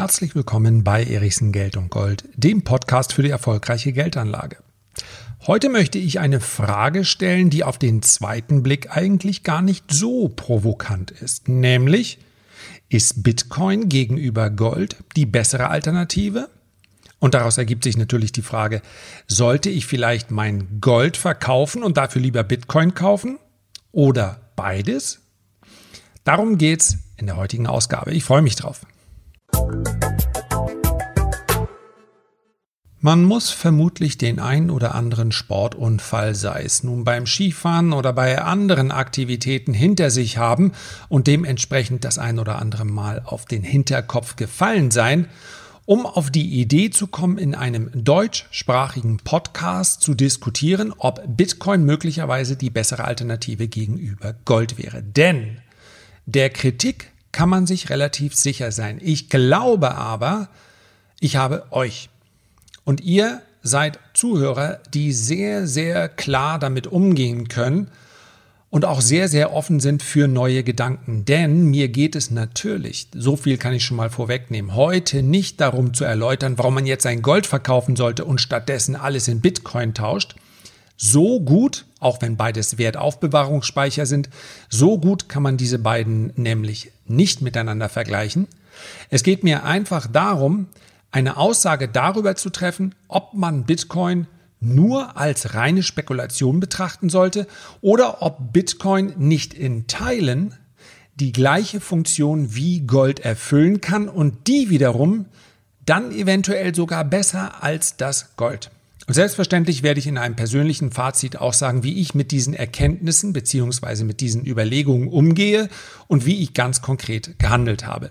Herzlich willkommen bei Erichsen Geld und Gold, dem Podcast für die erfolgreiche Geldanlage. Heute möchte ich eine Frage stellen, die auf den zweiten Blick eigentlich gar nicht so provokant ist, nämlich ist Bitcoin gegenüber Gold die bessere Alternative? Und daraus ergibt sich natürlich die Frage, sollte ich vielleicht mein Gold verkaufen und dafür lieber Bitcoin kaufen? Oder beides? Darum geht's in der heutigen Ausgabe. Ich freue mich drauf. Man muss vermutlich den ein oder anderen Sportunfall, sei es nun beim Skifahren oder bei anderen Aktivitäten, hinter sich haben und dementsprechend das ein oder andere Mal auf den Hinterkopf gefallen sein, um auf die Idee zu kommen, in einem deutschsprachigen Podcast zu diskutieren, ob Bitcoin möglicherweise die bessere Alternative gegenüber Gold wäre. Denn der Kritik kann man sich relativ sicher sein. Ich glaube aber, ich habe euch. Und ihr seid Zuhörer, die sehr, sehr klar damit umgehen können und auch sehr, sehr offen sind für neue Gedanken. Denn mir geht es natürlich, so viel kann ich schon mal vorwegnehmen, heute nicht darum zu erläutern, warum man jetzt sein Gold verkaufen sollte und stattdessen alles in Bitcoin tauscht, so gut, auch wenn beides Wertaufbewahrungsspeicher sind, so gut kann man diese beiden nämlich nicht miteinander vergleichen. Es geht mir einfach darum, eine Aussage darüber zu treffen, ob man Bitcoin nur als reine Spekulation betrachten sollte oder ob Bitcoin nicht in Teilen die gleiche Funktion wie Gold erfüllen kann und die wiederum dann eventuell sogar besser als das Gold. Und selbstverständlich werde ich in einem persönlichen Fazit auch sagen, wie ich mit diesen Erkenntnissen beziehungsweise mit diesen Überlegungen umgehe und wie ich ganz konkret gehandelt habe.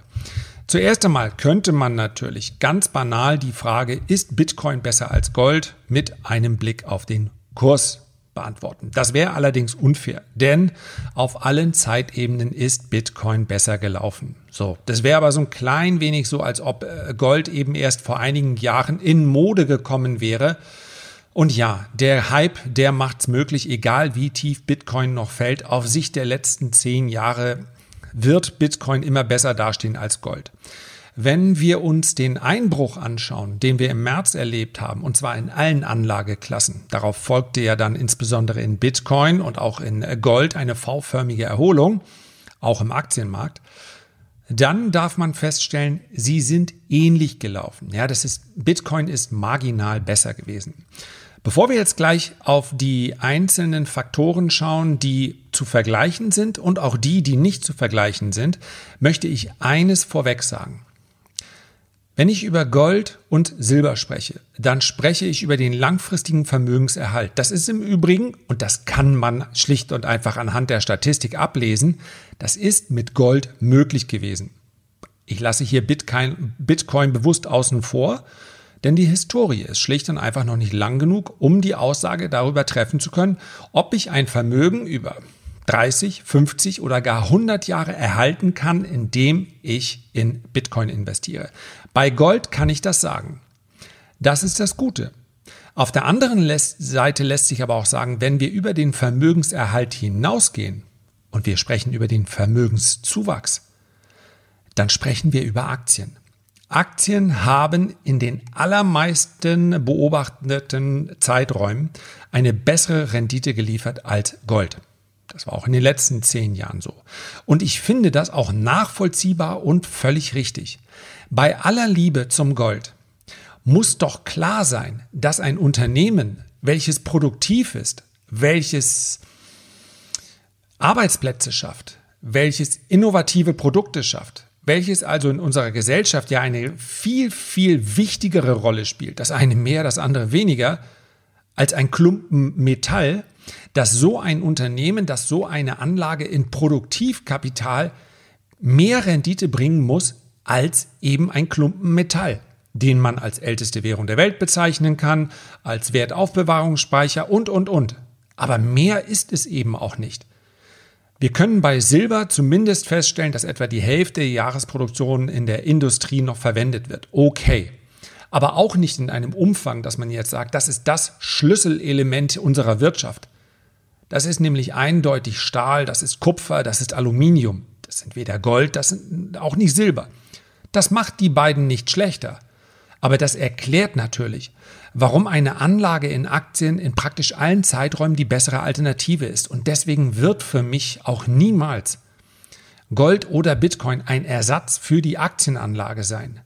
Zuerst einmal könnte man natürlich ganz banal die Frage, ist Bitcoin besser als Gold mit einem Blick auf den Kurs beantworten. Das wäre allerdings unfair, denn auf allen Zeitebenen ist Bitcoin besser gelaufen. So, das wäre aber so ein klein wenig so, als ob äh, Gold eben erst vor einigen Jahren in Mode gekommen wäre und ja, der Hype, der macht es möglich, egal wie tief Bitcoin noch fällt. Auf Sicht der letzten zehn Jahre wird Bitcoin immer besser dastehen als Gold. Wenn wir uns den Einbruch anschauen, den wir im März erlebt haben, und zwar in allen Anlageklassen, darauf folgte ja dann insbesondere in Bitcoin und auch in Gold eine V-förmige Erholung, auch im Aktienmarkt, dann darf man feststellen, sie sind ähnlich gelaufen. Ja, das ist, Bitcoin ist marginal besser gewesen. Bevor wir jetzt gleich auf die einzelnen Faktoren schauen, die zu vergleichen sind und auch die, die nicht zu vergleichen sind, möchte ich eines vorweg sagen. Wenn ich über Gold und Silber spreche, dann spreche ich über den langfristigen Vermögenserhalt. Das ist im Übrigen, und das kann man schlicht und einfach anhand der Statistik ablesen, das ist mit Gold möglich gewesen. Ich lasse hier Bitcoin, Bitcoin bewusst außen vor, denn die Historie ist schlicht und einfach noch nicht lang genug, um die Aussage darüber treffen zu können, ob ich ein Vermögen über 30, 50 oder gar 100 Jahre erhalten kann, indem ich in Bitcoin investiere. Bei Gold kann ich das sagen. Das ist das Gute. Auf der anderen Seite lässt sich aber auch sagen, wenn wir über den Vermögenserhalt hinausgehen und wir sprechen über den Vermögenszuwachs, dann sprechen wir über Aktien. Aktien haben in den allermeisten beobachteten Zeiträumen eine bessere Rendite geliefert als Gold. Das war auch in den letzten zehn Jahren so. Und ich finde das auch nachvollziehbar und völlig richtig. Bei aller Liebe zum Gold muss doch klar sein, dass ein Unternehmen, welches produktiv ist, welches Arbeitsplätze schafft, welches innovative Produkte schafft, welches also in unserer Gesellschaft ja eine viel, viel wichtigere Rolle spielt, das eine mehr, das andere weniger, als ein Klumpen Metall, dass so ein Unternehmen, dass so eine Anlage in Produktivkapital mehr Rendite bringen muss als eben ein Klumpen Metall, den man als älteste Währung der Welt bezeichnen kann, als Wertaufbewahrungsspeicher und, und, und. Aber mehr ist es eben auch nicht. Wir können bei Silber zumindest feststellen, dass etwa die Hälfte der Jahresproduktion in der Industrie noch verwendet wird. Okay. Aber auch nicht in einem Umfang, dass man jetzt sagt, das ist das Schlüsselelement unserer Wirtschaft. Das ist nämlich eindeutig Stahl, das ist Kupfer, das ist Aluminium. Das sind weder Gold, das sind auch nicht Silber. Das macht die beiden nicht schlechter. Aber das erklärt natürlich, warum eine Anlage in Aktien in praktisch allen Zeiträumen die bessere Alternative ist. Und deswegen wird für mich auch niemals Gold oder Bitcoin ein Ersatz für die Aktienanlage sein.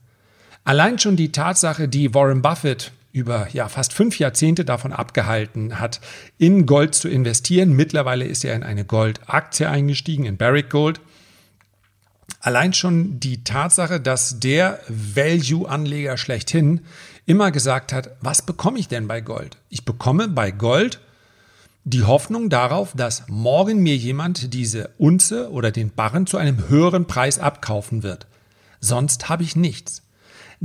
Allein schon die Tatsache, die Warren Buffett über ja, fast fünf Jahrzehnte davon abgehalten hat, in Gold zu investieren. Mittlerweile ist er in eine Goldaktie eingestiegen, in Barrick Gold. Allein schon die Tatsache, dass der Value-Anleger schlechthin immer gesagt hat, was bekomme ich denn bei Gold? Ich bekomme bei Gold die Hoffnung darauf, dass morgen mir jemand diese Unze oder den Barren zu einem höheren Preis abkaufen wird. Sonst habe ich nichts.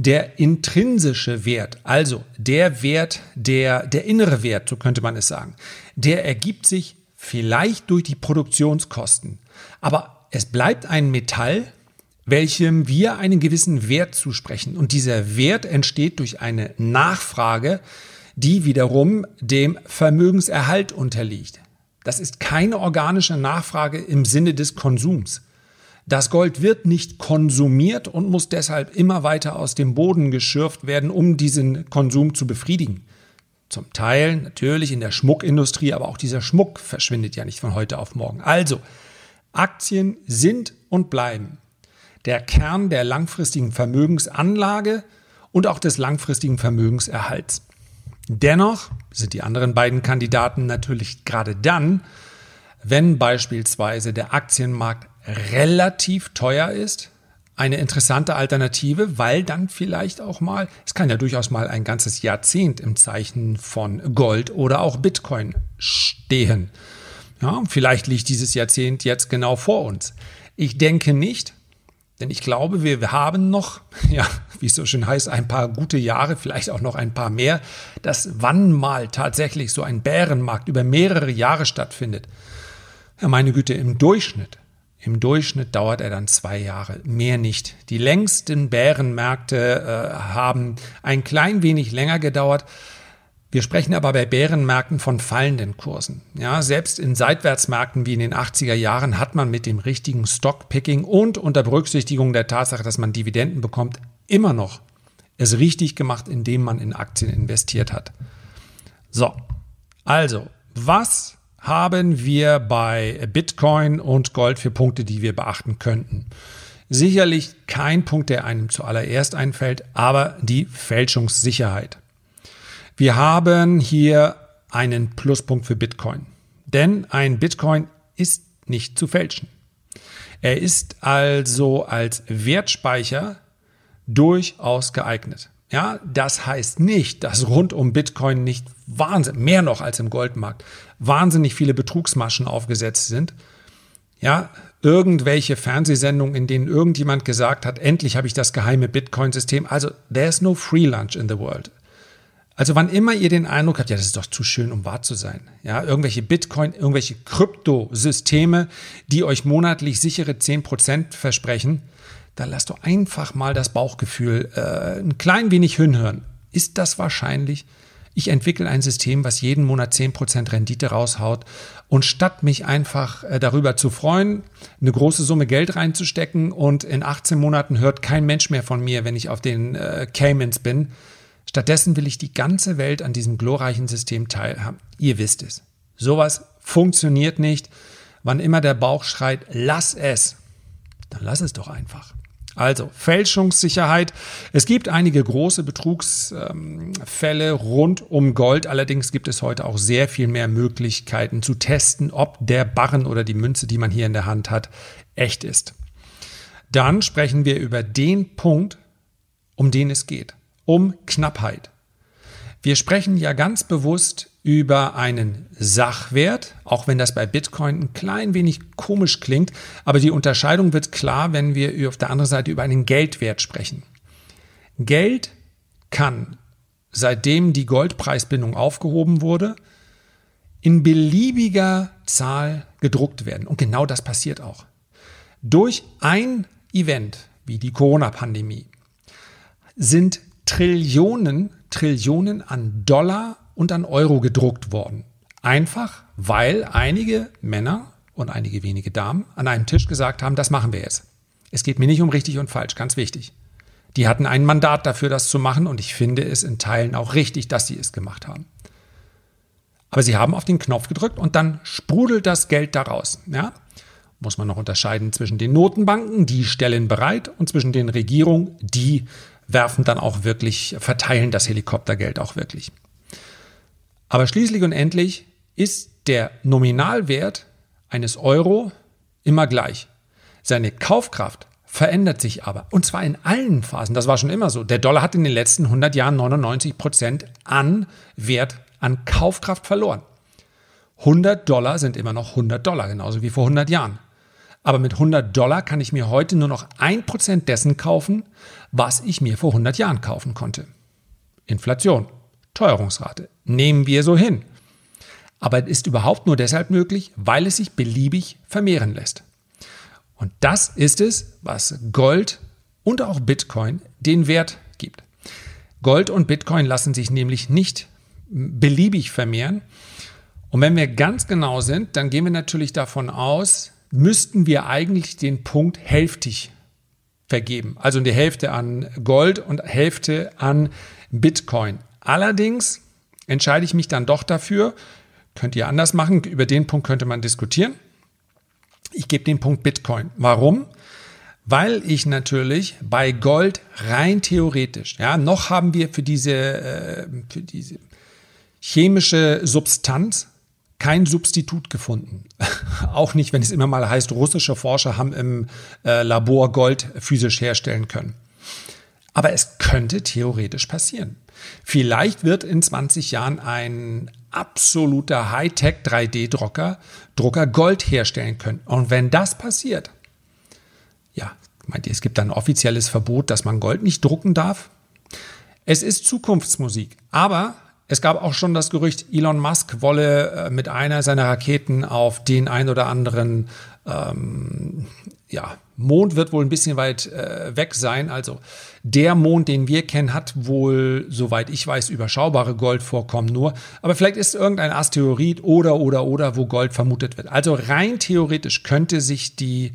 Der intrinsische Wert, also der Wert, der, der innere Wert, so könnte man es sagen, der ergibt sich vielleicht durch die Produktionskosten. Aber es bleibt ein Metall, welchem wir einen gewissen Wert zusprechen. Und dieser Wert entsteht durch eine Nachfrage, die wiederum dem Vermögenserhalt unterliegt. Das ist keine organische Nachfrage im Sinne des Konsums. Das Gold wird nicht konsumiert und muss deshalb immer weiter aus dem Boden geschürft werden, um diesen Konsum zu befriedigen. Zum Teil natürlich in der Schmuckindustrie, aber auch dieser Schmuck verschwindet ja nicht von heute auf morgen. Also, Aktien sind und bleiben der Kern der langfristigen Vermögensanlage und auch des langfristigen Vermögenserhalts. Dennoch sind die anderen beiden Kandidaten natürlich gerade dann, wenn beispielsweise der Aktienmarkt relativ teuer ist, eine interessante Alternative, weil dann vielleicht auch mal, es kann ja durchaus mal ein ganzes Jahrzehnt im Zeichen von Gold oder auch Bitcoin stehen. Ja, vielleicht liegt dieses Jahrzehnt jetzt genau vor uns. Ich denke nicht, denn ich glaube, wir haben noch, ja, wie es so schön heißt, ein paar gute Jahre, vielleicht auch noch ein paar mehr, dass wann mal tatsächlich so ein Bärenmarkt über mehrere Jahre stattfindet. Ja, meine Güte, im Durchschnitt, im Durchschnitt dauert er dann zwei Jahre, mehr nicht. Die längsten Bärenmärkte äh, haben ein klein wenig länger gedauert. Wir sprechen aber bei Bärenmärkten von fallenden Kursen. Ja, selbst in Seitwärtsmärkten wie in den 80er Jahren hat man mit dem richtigen Stockpicking und unter Berücksichtigung der Tatsache, dass man Dividenden bekommt, immer noch es richtig gemacht, indem man in Aktien investiert hat. So, also, was haben wir bei Bitcoin und Gold für Punkte, die wir beachten könnten? Sicherlich kein Punkt, der einem zuallererst einfällt, aber die Fälschungssicherheit. Wir haben hier einen Pluspunkt für Bitcoin. Denn ein Bitcoin ist nicht zu fälschen. Er ist also als Wertspeicher durchaus geeignet. Ja, das heißt nicht, dass rund um Bitcoin nicht wahnsinnig, mehr noch als im Goldmarkt, wahnsinnig viele Betrugsmaschen aufgesetzt sind. Ja, irgendwelche Fernsehsendungen, in denen irgendjemand gesagt hat, endlich habe ich das geheime Bitcoin-System. Also, there's no free lunch in the world. Also wann immer ihr den Eindruck habt, ja, das ist doch zu schön, um wahr zu sein. Ja, irgendwelche Bitcoin, irgendwelche Kryptosysteme, die euch monatlich sichere 10% versprechen, dann lasst doch einfach mal das Bauchgefühl äh, ein klein wenig hinhören. Ist das wahrscheinlich? Ich entwickle ein System, was jeden Monat 10% Rendite raushaut. Und statt mich einfach äh, darüber zu freuen, eine große Summe Geld reinzustecken und in 18 Monaten hört kein Mensch mehr von mir, wenn ich auf den äh, Caymans bin, Stattdessen will ich die ganze Welt an diesem glorreichen System teilhaben. Ihr wisst es. Sowas funktioniert nicht. Wann immer der Bauch schreit, lass es, dann lass es doch einfach. Also Fälschungssicherheit. Es gibt einige große Betrugsfälle rund um Gold. Allerdings gibt es heute auch sehr viel mehr Möglichkeiten zu testen, ob der Barren oder die Münze, die man hier in der Hand hat, echt ist. Dann sprechen wir über den Punkt, um den es geht um Knappheit. Wir sprechen ja ganz bewusst über einen Sachwert, auch wenn das bei Bitcoin ein klein wenig komisch klingt, aber die Unterscheidung wird klar, wenn wir auf der anderen Seite über einen Geldwert sprechen. Geld kann, seitdem die Goldpreisbindung aufgehoben wurde, in beliebiger Zahl gedruckt werden. Und genau das passiert auch. Durch ein Event wie die Corona-Pandemie sind Trillionen, Trillionen an Dollar und an Euro gedruckt worden. Einfach, weil einige Männer und einige wenige Damen an einem Tisch gesagt haben, das machen wir jetzt. Es geht mir nicht um richtig und falsch, ganz wichtig. Die hatten ein Mandat dafür, das zu machen und ich finde es in Teilen auch richtig, dass sie es gemacht haben. Aber sie haben auf den Knopf gedrückt und dann sprudelt das Geld daraus. Ja? Muss man noch unterscheiden zwischen den Notenbanken, die stellen bereit, und zwischen den Regierungen, die werfen dann auch wirklich, verteilen das Helikoptergeld auch wirklich. Aber schließlich und endlich ist der Nominalwert eines Euro immer gleich. Seine Kaufkraft verändert sich aber. Und zwar in allen Phasen. Das war schon immer so. Der Dollar hat in den letzten 100 Jahren 99 Prozent an Wert, an Kaufkraft verloren. 100 Dollar sind immer noch 100 Dollar, genauso wie vor 100 Jahren. Aber mit 100 Dollar kann ich mir heute nur noch 1% dessen kaufen, was ich mir vor 100 Jahren kaufen konnte. Inflation, Teuerungsrate, nehmen wir so hin. Aber es ist überhaupt nur deshalb möglich, weil es sich beliebig vermehren lässt. Und das ist es, was Gold und auch Bitcoin den Wert gibt. Gold und Bitcoin lassen sich nämlich nicht beliebig vermehren. Und wenn wir ganz genau sind, dann gehen wir natürlich davon aus, müssten wir eigentlich den Punkt hälftig vergeben. Also die Hälfte an Gold und Hälfte an Bitcoin. Allerdings entscheide ich mich dann doch dafür, könnt ihr anders machen, über den Punkt könnte man diskutieren. Ich gebe den Punkt Bitcoin. Warum? Weil ich natürlich bei Gold rein theoretisch, ja, noch haben wir für diese, äh, für diese chemische Substanz kein Substitut gefunden. Auch nicht, wenn es immer mal heißt, russische Forscher haben im äh, Labor Gold physisch herstellen können. Aber es könnte theoretisch passieren. Vielleicht wird in 20 Jahren ein absoluter Hightech 3D-Drucker Drucker Gold herstellen können. Und wenn das passiert, ja, meint ihr, es gibt ein offizielles Verbot, dass man Gold nicht drucken darf? Es ist Zukunftsmusik, aber es gab auch schon das Gerücht, Elon Musk wolle äh, mit einer seiner Raketen auf den ein oder anderen ähm, ja, Mond wird wohl ein bisschen weit äh, weg sein. Also der Mond, den wir kennen, hat wohl, soweit ich weiß, überschaubare Goldvorkommen nur. Aber vielleicht ist irgendein Asteroid oder oder oder, wo Gold vermutet wird. Also rein theoretisch könnte sich die,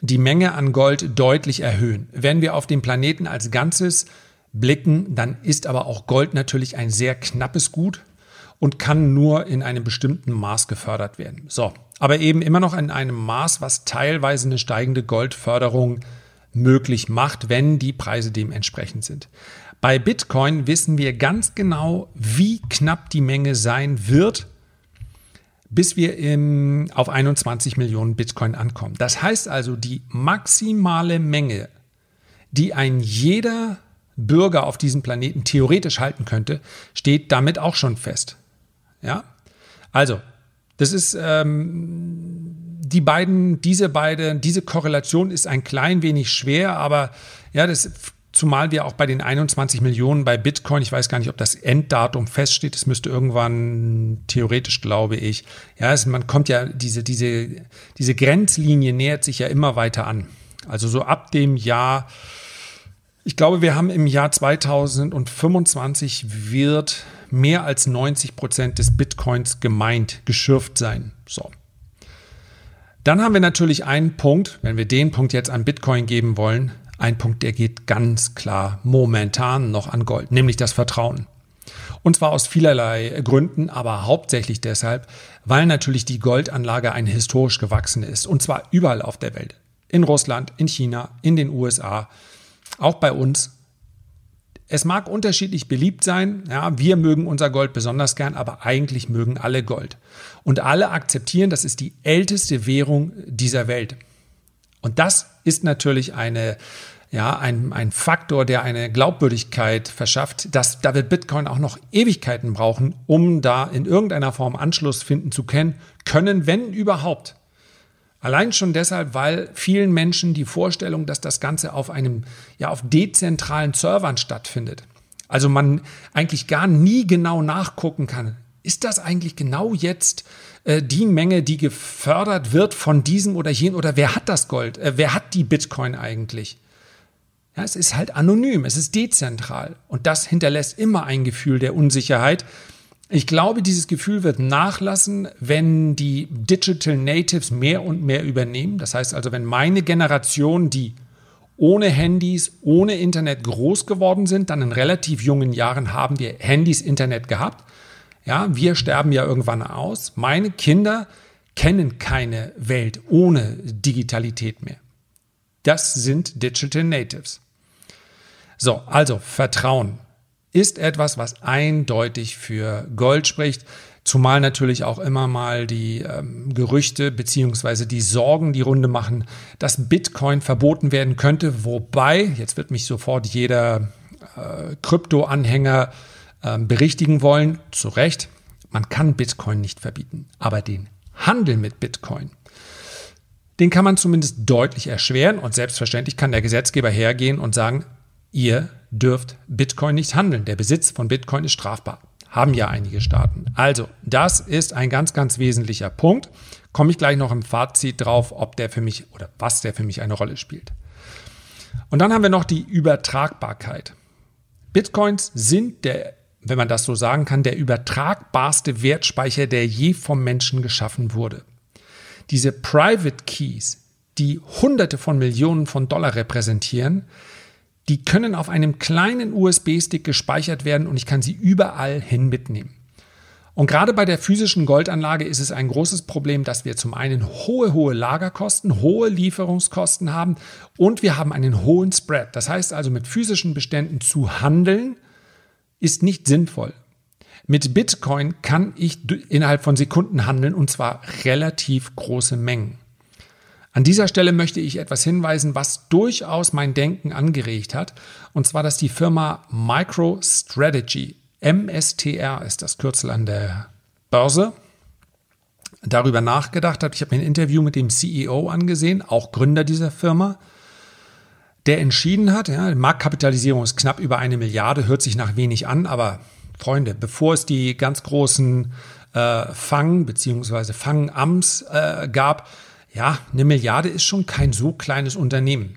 die Menge an Gold deutlich erhöhen. Wenn wir auf den Planeten als Ganzes blicken, dann ist aber auch Gold natürlich ein sehr knappes Gut und kann nur in einem bestimmten Maß gefördert werden. So, aber eben immer noch in einem Maß, was teilweise eine steigende Goldförderung möglich macht, wenn die Preise dementsprechend sind. Bei Bitcoin wissen wir ganz genau, wie knapp die Menge sein wird, bis wir im, auf 21 Millionen Bitcoin ankommen. Das heißt also, die maximale Menge, die ein jeder Bürger auf diesem Planeten theoretisch halten könnte, steht damit auch schon fest. Ja? Also, das ist ähm, die beiden, diese beide, diese Korrelation ist ein klein wenig schwer, aber ja, das zumal wir auch bei den 21 Millionen bei Bitcoin, ich weiß gar nicht, ob das Enddatum feststeht, es müsste irgendwann theoretisch, glaube ich, ja, es, man kommt ja, diese, diese, diese Grenzlinie nähert sich ja immer weiter an. Also so ab dem Jahr ich glaube, wir haben im Jahr 2025 wird mehr als 90 Prozent des Bitcoins gemeint, geschürft sein. So. Dann haben wir natürlich einen Punkt, wenn wir den Punkt jetzt an Bitcoin geben wollen, ein Punkt, der geht ganz klar momentan noch an Gold, nämlich das Vertrauen. Und zwar aus vielerlei Gründen, aber hauptsächlich deshalb, weil natürlich die Goldanlage eine historisch gewachsene ist. Und zwar überall auf der Welt. In Russland, in China, in den USA, auch bei uns. Es mag unterschiedlich beliebt sein. Ja, wir mögen unser Gold besonders gern, aber eigentlich mögen alle Gold. Und alle akzeptieren, das ist die älteste Währung dieser Welt. Und das ist natürlich eine, ja, ein, ein Faktor, der eine Glaubwürdigkeit verschafft. Dass, da wird Bitcoin auch noch Ewigkeiten brauchen, um da in irgendeiner Form Anschluss finden zu können, können wenn überhaupt. Allein schon deshalb, weil vielen Menschen die Vorstellung, dass das Ganze auf einem, ja, auf dezentralen Servern stattfindet. Also man eigentlich gar nie genau nachgucken kann. Ist das eigentlich genau jetzt äh, die Menge, die gefördert wird von diesem oder jenem? Oder wer hat das Gold? Äh, wer hat die Bitcoin eigentlich? Ja, es ist halt anonym, es ist dezentral. Und das hinterlässt immer ein Gefühl der Unsicherheit, ich glaube, dieses Gefühl wird nachlassen, wenn die Digital Natives mehr und mehr übernehmen. Das heißt also, wenn meine Generation, die ohne Handys, ohne Internet groß geworden sind, dann in relativ jungen Jahren haben wir Handys, Internet gehabt. Ja, wir sterben ja irgendwann aus. Meine Kinder kennen keine Welt ohne Digitalität mehr. Das sind Digital Natives. So, also Vertrauen ist etwas, was eindeutig für Gold spricht. Zumal natürlich auch immer mal die ähm, Gerüchte beziehungsweise die Sorgen die Runde machen, dass Bitcoin verboten werden könnte. Wobei, jetzt wird mich sofort jeder äh, Krypto-Anhänger äh, berichtigen wollen, zu Recht, man kann Bitcoin nicht verbieten. Aber den Handel mit Bitcoin, den kann man zumindest deutlich erschweren und selbstverständlich kann der Gesetzgeber hergehen und sagen, ihr dürft Bitcoin nicht handeln. Der Besitz von Bitcoin ist strafbar. Haben ja einige Staaten. Also, das ist ein ganz, ganz wesentlicher Punkt. Komme ich gleich noch im Fazit drauf, ob der für mich oder was der für mich eine Rolle spielt. Und dann haben wir noch die Übertragbarkeit. Bitcoins sind der, wenn man das so sagen kann, der übertragbarste Wertspeicher, der je vom Menschen geschaffen wurde. Diese Private Keys, die Hunderte von Millionen von Dollar repräsentieren, die können auf einem kleinen USB-Stick gespeichert werden und ich kann sie überall hin mitnehmen. Und gerade bei der physischen Goldanlage ist es ein großes Problem, dass wir zum einen hohe, hohe Lagerkosten, hohe Lieferungskosten haben und wir haben einen hohen Spread. Das heißt also, mit physischen Beständen zu handeln ist nicht sinnvoll. Mit Bitcoin kann ich innerhalb von Sekunden handeln und zwar relativ große Mengen. An dieser Stelle möchte ich etwas hinweisen, was durchaus mein Denken angeregt hat, und zwar, dass die Firma MicroStrategy, MSTR ist das Kürzel an der Börse, darüber nachgedacht hat. Ich habe mir ein Interview mit dem CEO angesehen, auch Gründer dieser Firma, der entschieden hat, ja, Marktkapitalisierung ist knapp über eine Milliarde, hört sich nach wenig an, aber Freunde, bevor es die ganz großen äh, Fang- bzw. Fangams äh, gab, ja, eine Milliarde ist schon kein so kleines Unternehmen.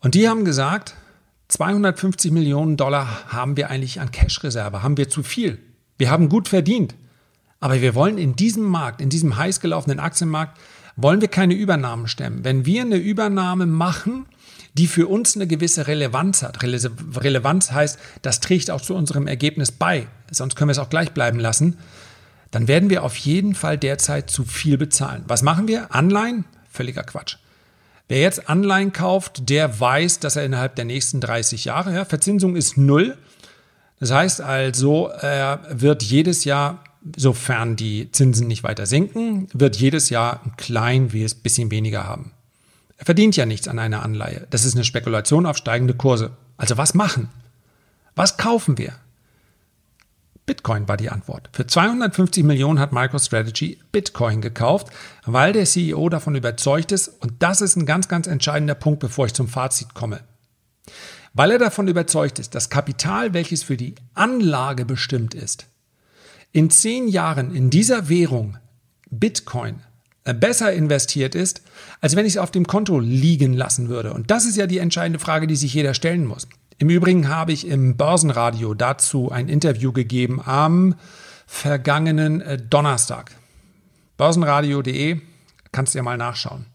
Und die haben gesagt, 250 Millionen Dollar haben wir eigentlich an Cash-Reserve, haben wir zu viel. Wir haben gut verdient. Aber wir wollen in diesem Markt, in diesem heiß gelaufenen Aktienmarkt, wollen wir keine Übernahmen stemmen. Wenn wir eine Übernahme machen, die für uns eine gewisse Relevanz hat. Relevanz heißt, das trägt auch zu unserem Ergebnis bei. Sonst können wir es auch gleich bleiben lassen dann werden wir auf jeden Fall derzeit zu viel bezahlen. Was machen wir? Anleihen? Völliger Quatsch. Wer jetzt Anleihen kauft, der weiß, dass er innerhalb der nächsten 30 Jahre, ja, Verzinsung ist null. Das heißt also, er wird jedes Jahr, sofern die Zinsen nicht weiter sinken, wird jedes Jahr ein klein bisschen weniger haben. Er verdient ja nichts an einer Anleihe. Das ist eine Spekulation auf steigende Kurse. Also was machen? Was kaufen wir? Bitcoin war die Antwort. Für 250 Millionen hat MicroStrategy Bitcoin gekauft, weil der CEO davon überzeugt ist, und das ist ein ganz, ganz entscheidender Punkt, bevor ich zum Fazit komme. Weil er davon überzeugt ist, dass Kapital, welches für die Anlage bestimmt ist, in zehn Jahren in dieser Währung Bitcoin äh, besser investiert ist, als wenn ich es auf dem Konto liegen lassen würde. Und das ist ja die entscheidende Frage, die sich jeder stellen muss. Im Übrigen habe ich im Börsenradio dazu ein Interview gegeben am vergangenen äh, Donnerstag. Börsenradio.de kannst du ja mal nachschauen.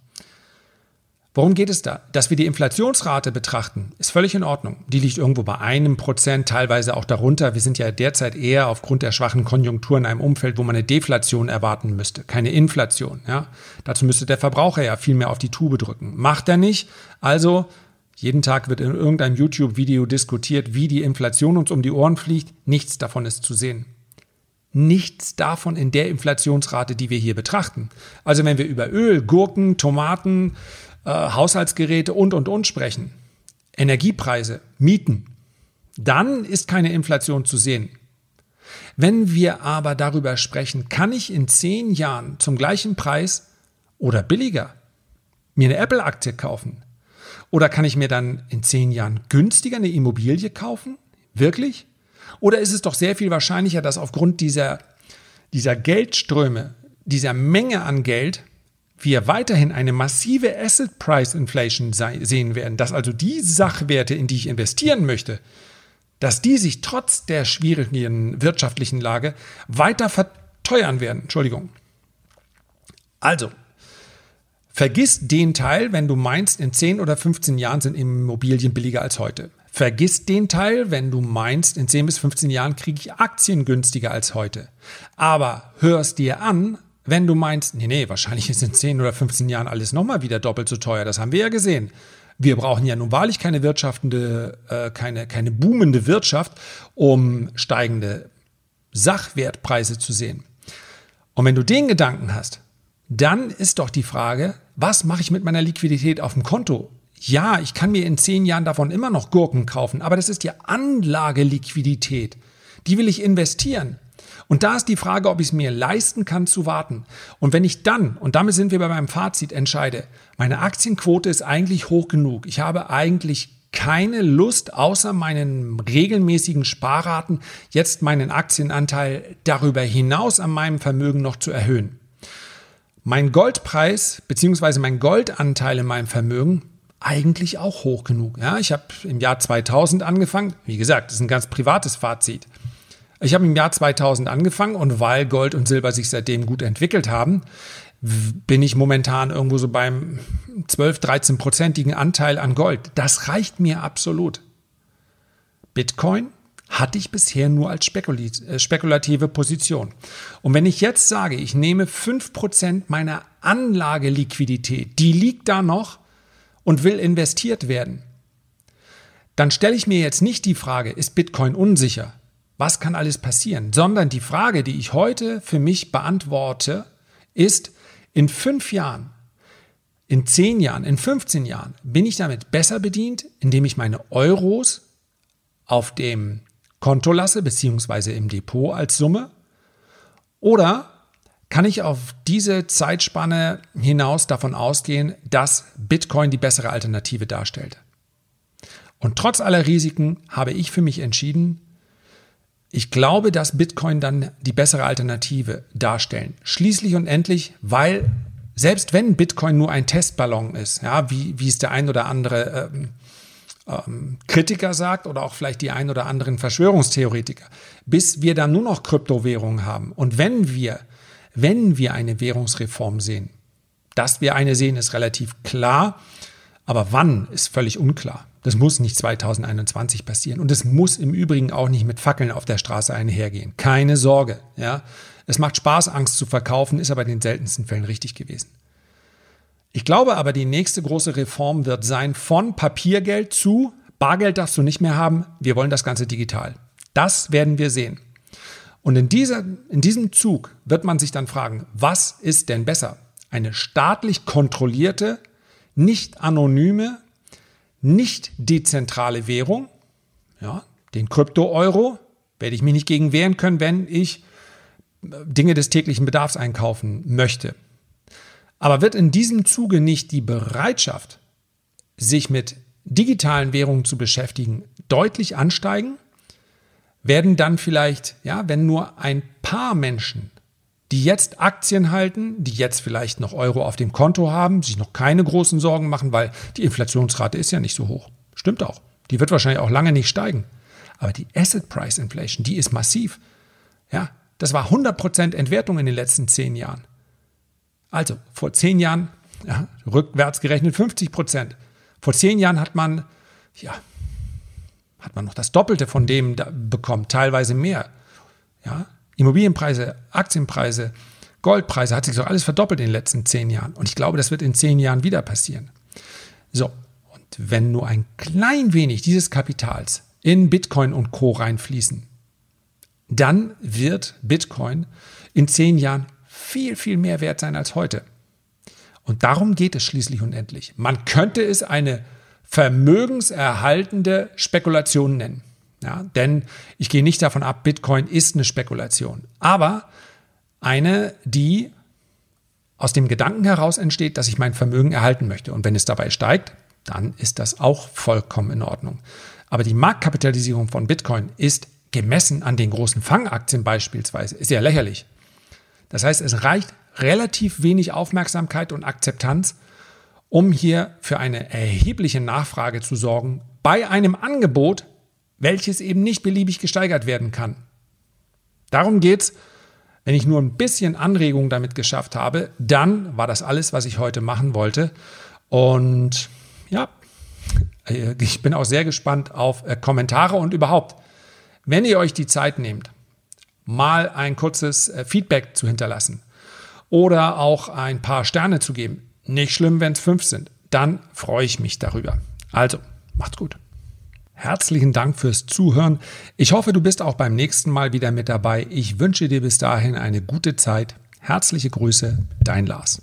Worum geht es da? Dass wir die Inflationsrate betrachten, ist völlig in Ordnung. Die liegt irgendwo bei einem Prozent, teilweise auch darunter. Wir sind ja derzeit eher aufgrund der schwachen Konjunktur in einem Umfeld, wo man eine Deflation erwarten müsste, keine Inflation. Ja? Dazu müsste der Verbraucher ja viel mehr auf die Tube drücken. Macht er nicht. Also jeden Tag wird in irgendeinem YouTube-Video diskutiert, wie die Inflation uns um die Ohren fliegt. Nichts davon ist zu sehen. Nichts davon in der Inflationsrate, die wir hier betrachten. Also wenn wir über Öl, Gurken, Tomaten, äh, Haushaltsgeräte und, und, und sprechen, Energiepreise, Mieten, dann ist keine Inflation zu sehen. Wenn wir aber darüber sprechen, kann ich in zehn Jahren zum gleichen Preis oder billiger mir eine Apple-Aktie kaufen, oder kann ich mir dann in zehn Jahren günstiger eine Immobilie kaufen? Wirklich? Oder ist es doch sehr viel wahrscheinlicher, dass aufgrund dieser, dieser Geldströme, dieser Menge an Geld, wir weiterhin eine massive Asset Price Inflation sehen werden, dass also die Sachwerte, in die ich investieren möchte, dass die sich trotz der schwierigen wirtschaftlichen Lage weiter verteuern werden. Entschuldigung. Also, Vergiss den Teil, wenn du meinst, in 10 oder 15 Jahren sind Immobilien billiger als heute. Vergiss den Teil, wenn du meinst, in 10 bis 15 Jahren kriege ich Aktien günstiger als heute. Aber hörst dir an, wenn du meinst, nee, nee, wahrscheinlich ist in 10 oder 15 Jahren alles nochmal wieder doppelt so teuer. Das haben wir ja gesehen. Wir brauchen ja nun wahrlich keine wirtschaftende, äh, keine, keine boomende Wirtschaft, um steigende Sachwertpreise zu sehen. Und wenn du den Gedanken hast, dann ist doch die Frage, was mache ich mit meiner Liquidität auf dem Konto? Ja, ich kann mir in zehn Jahren davon immer noch Gurken kaufen, aber das ist ja Anlageliquidität. Die will ich investieren. Und da ist die Frage, ob ich es mir leisten kann zu warten. Und wenn ich dann, und damit sind wir bei meinem Fazit, entscheide, meine Aktienquote ist eigentlich hoch genug, ich habe eigentlich keine Lust, außer meinen regelmäßigen Sparraten, jetzt meinen Aktienanteil darüber hinaus an meinem Vermögen noch zu erhöhen. Mein Goldpreis bzw. mein Goldanteil in meinem Vermögen eigentlich auch hoch genug. Ja, ich habe im Jahr 2000 angefangen. Wie gesagt, das ist ein ganz privates Fazit. Ich habe im Jahr 2000 angefangen und weil Gold und Silber sich seitdem gut entwickelt haben, bin ich momentan irgendwo so beim 12, 13-prozentigen Anteil an Gold. Das reicht mir absolut. Bitcoin hatte ich bisher nur als äh, spekulative Position. Und wenn ich jetzt sage, ich nehme 5% meiner Anlageliquidität, die liegt da noch und will investiert werden, dann stelle ich mir jetzt nicht die Frage, ist Bitcoin unsicher? Was kann alles passieren? Sondern die Frage, die ich heute für mich beantworte, ist, in fünf Jahren, in zehn Jahren, in 15 Jahren bin ich damit besser bedient, indem ich meine Euros auf dem Konto lasse, beziehungsweise im Depot als Summe? Oder kann ich auf diese Zeitspanne hinaus davon ausgehen, dass Bitcoin die bessere Alternative darstellt? Und trotz aller Risiken habe ich für mich entschieden, ich glaube, dass Bitcoin dann die bessere Alternative darstellen. Schließlich und endlich, weil selbst wenn Bitcoin nur ein Testballon ist, ja, wie, wie es der ein oder andere ähm, ähm, Kritiker sagt oder auch vielleicht die ein oder anderen Verschwörungstheoretiker, bis wir dann nur noch Kryptowährungen haben. Und wenn wir, wenn wir eine Währungsreform sehen, dass wir eine sehen, ist relativ klar, aber wann ist völlig unklar. Das muss nicht 2021 passieren. Und es muss im Übrigen auch nicht mit Fackeln auf der Straße einhergehen. Keine Sorge. Ja? Es macht Spaß, Angst zu verkaufen, ist aber in den seltensten Fällen richtig gewesen. Ich glaube aber, die nächste große Reform wird sein von Papiergeld zu Bargeld darfst du nicht mehr haben, wir wollen das Ganze digital. Das werden wir sehen. Und in, dieser, in diesem Zug wird man sich dann fragen, was ist denn besser? Eine staatlich kontrollierte, nicht anonyme, nicht dezentrale Währung, ja, den Krypto-Euro, werde ich mich nicht gegen wehren können, wenn ich äh, Dinge des täglichen Bedarfs einkaufen möchte. Aber wird in diesem Zuge nicht die Bereitschaft, sich mit digitalen Währungen zu beschäftigen, deutlich ansteigen? Werden dann vielleicht, ja, wenn nur ein paar Menschen, die jetzt Aktien halten, die jetzt vielleicht noch Euro auf dem Konto haben, sich noch keine großen Sorgen machen, weil die Inflationsrate ist ja nicht so hoch. Stimmt auch. Die wird wahrscheinlich auch lange nicht steigen. Aber die Asset Price Inflation, die ist massiv. Ja, das war 100% Entwertung in den letzten zehn Jahren. Also vor zehn Jahren, ja, rückwärts gerechnet 50 Prozent. Vor zehn Jahren hat man, ja, hat man noch das Doppelte von dem bekommen, teilweise mehr. Ja, Immobilienpreise, Aktienpreise, Goldpreise, hat sich so alles verdoppelt in den letzten zehn Jahren. Und ich glaube, das wird in zehn Jahren wieder passieren. So, und wenn nur ein klein wenig dieses Kapitals in Bitcoin und Co. reinfließen, dann wird Bitcoin in zehn Jahren viel, viel mehr wert sein als heute. Und darum geht es schließlich und endlich. Man könnte es eine vermögenserhaltende Spekulation nennen. Ja, denn ich gehe nicht davon ab, Bitcoin ist eine Spekulation. Aber eine, die aus dem Gedanken heraus entsteht, dass ich mein Vermögen erhalten möchte. Und wenn es dabei steigt, dann ist das auch vollkommen in Ordnung. Aber die Marktkapitalisierung von Bitcoin ist gemessen an den großen Fangaktien beispielsweise sehr lächerlich. Das heißt, es reicht relativ wenig Aufmerksamkeit und Akzeptanz, um hier für eine erhebliche Nachfrage zu sorgen bei einem Angebot, welches eben nicht beliebig gesteigert werden kann. Darum geht es, Wenn ich nur ein bisschen Anregung damit geschafft habe, dann war das alles, was ich heute machen wollte. Und ja, äh, ich bin auch sehr gespannt auf äh, Kommentare und überhaupt, wenn ihr euch die Zeit nehmt, mal ein kurzes äh, Feedback zu hinterlassen oder auch ein paar Sterne zu geben. Nicht schlimm, wenn es fünf sind. Dann freue ich mich darüber. Also, macht's gut. Herzlichen Dank fürs Zuhören. Ich hoffe, du bist auch beim nächsten Mal wieder mit dabei. Ich wünsche dir bis dahin eine gute Zeit. Herzliche Grüße, dein Lars.